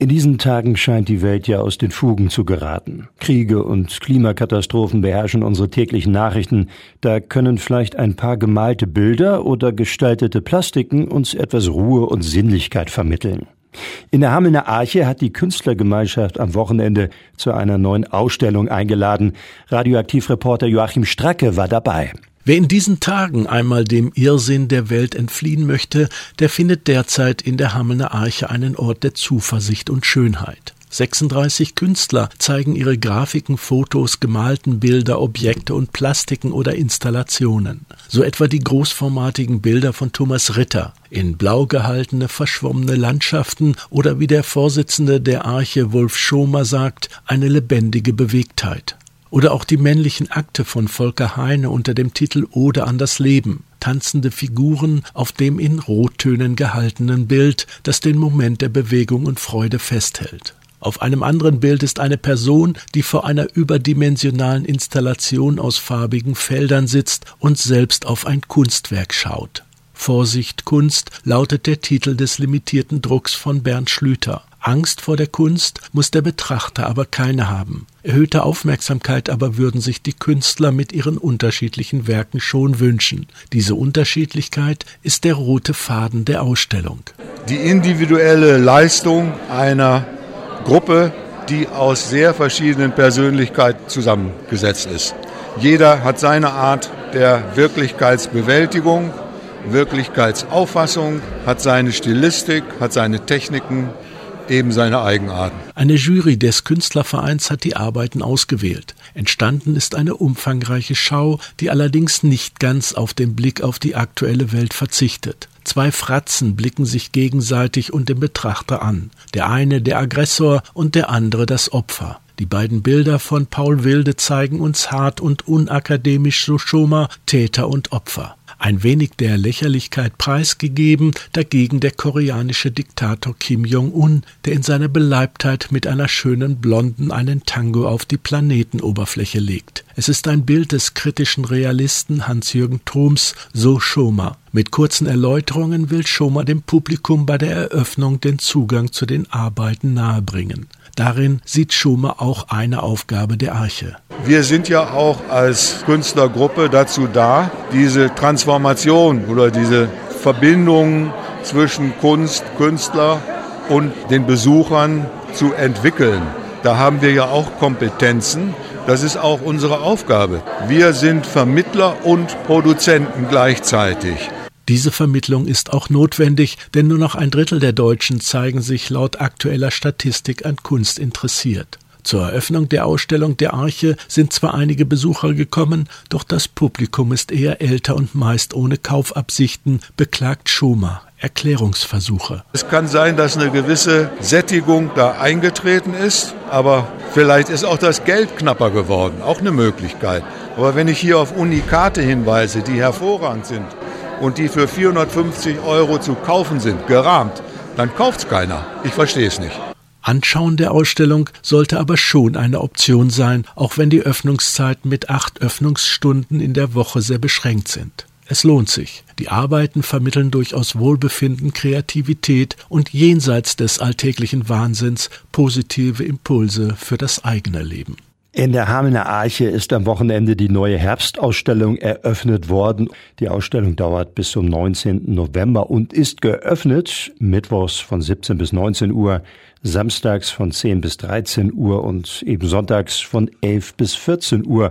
In diesen Tagen scheint die Welt ja aus den Fugen zu geraten. Kriege und Klimakatastrophen beherrschen unsere täglichen Nachrichten. Da können vielleicht ein paar gemalte Bilder oder gestaltete Plastiken uns etwas Ruhe und Sinnlichkeit vermitteln. In der Hamelner Arche hat die Künstlergemeinschaft am Wochenende zu einer neuen Ausstellung eingeladen. Radioaktivreporter Joachim Stracke war dabei. Wer in diesen Tagen einmal dem Irrsinn der Welt entfliehen möchte, der findet derzeit in der Hamelner Arche einen Ort der Zuversicht und Schönheit. 36 Künstler zeigen ihre Grafiken, Fotos, gemalten Bilder, Objekte und Plastiken oder Installationen. So etwa die großformatigen Bilder von Thomas Ritter, in blau gehaltene, verschwommene Landschaften oder wie der Vorsitzende der Arche Wolf Schomer sagt, eine lebendige Bewegtheit. Oder auch die männlichen Akte von Volker Heine unter dem Titel Ode an das Leben. Tanzende Figuren auf dem in Rottönen gehaltenen Bild, das den Moment der Bewegung und Freude festhält. Auf einem anderen Bild ist eine Person, die vor einer überdimensionalen Installation aus farbigen Feldern sitzt und selbst auf ein Kunstwerk schaut. Vorsicht Kunst lautet der Titel des limitierten Drucks von Bernd Schlüter. Angst vor der Kunst muss der Betrachter aber keine haben. Erhöhte Aufmerksamkeit aber würden sich die Künstler mit ihren unterschiedlichen Werken schon wünschen. Diese Unterschiedlichkeit ist der rote Faden der Ausstellung. Die individuelle Leistung einer Gruppe, die aus sehr verschiedenen Persönlichkeiten zusammengesetzt ist. Jeder hat seine Art der Wirklichkeitsbewältigung, Wirklichkeitsauffassung, hat seine Stilistik, hat seine Techniken, eben seine Eigenarten. Eine Jury des Künstlervereins hat die Arbeiten ausgewählt. Entstanden ist eine umfangreiche Schau, die allerdings nicht ganz auf den Blick auf die aktuelle Welt verzichtet. Zwei Fratzen blicken sich gegenseitig und den Betrachter an. Der eine der Aggressor und der andere das Opfer. Die beiden Bilder von Paul Wilde zeigen uns hart und unakademisch so Schoma Täter und Opfer ein wenig der Lächerlichkeit preisgegeben, dagegen der koreanische Diktator Kim Jong-un, der in seiner Beleibtheit mit einer schönen Blonden einen Tango auf die Planetenoberfläche legt. Es ist ein Bild des kritischen Realisten Hans-Jürgen Thoms, so Schoma. Mit kurzen Erläuterungen will Schoma dem Publikum bei der Eröffnung den Zugang zu den Arbeiten nahebringen. Darin sieht Schumer auch eine Aufgabe der Arche. Wir sind ja auch als Künstlergruppe dazu da, diese Transformation oder diese Verbindung zwischen Kunst, Künstler und den Besuchern zu entwickeln. Da haben wir ja auch Kompetenzen. Das ist auch unsere Aufgabe. Wir sind Vermittler und Produzenten gleichzeitig. Diese Vermittlung ist auch notwendig, denn nur noch ein Drittel der Deutschen zeigen sich laut aktueller Statistik an Kunst interessiert. Zur Eröffnung der Ausstellung der Arche sind zwar einige Besucher gekommen, doch das Publikum ist eher älter und meist ohne Kaufabsichten, beklagt Schumer. Erklärungsversuche. Es kann sein, dass eine gewisse Sättigung da eingetreten ist, aber vielleicht ist auch das Geld knapper geworden, auch eine Möglichkeit. Aber wenn ich hier auf Unikate hinweise, die hervorragend sind, und die für 450 Euro zu kaufen sind, gerahmt, dann kauft es keiner. Ich verstehe es nicht. Anschauen der Ausstellung sollte aber schon eine Option sein, auch wenn die Öffnungszeiten mit acht Öffnungsstunden in der Woche sehr beschränkt sind. Es lohnt sich. Die Arbeiten vermitteln durchaus Wohlbefinden, Kreativität und jenseits des alltäglichen Wahnsinns positive Impulse für das eigene Leben. In der Hamelner Arche ist am Wochenende die neue Herbstausstellung eröffnet worden. Die Ausstellung dauert bis zum 19. November und ist geöffnet mittwochs von 17 bis 19 Uhr, samstags von 10 bis 13 Uhr und eben sonntags von 11 bis 14 Uhr.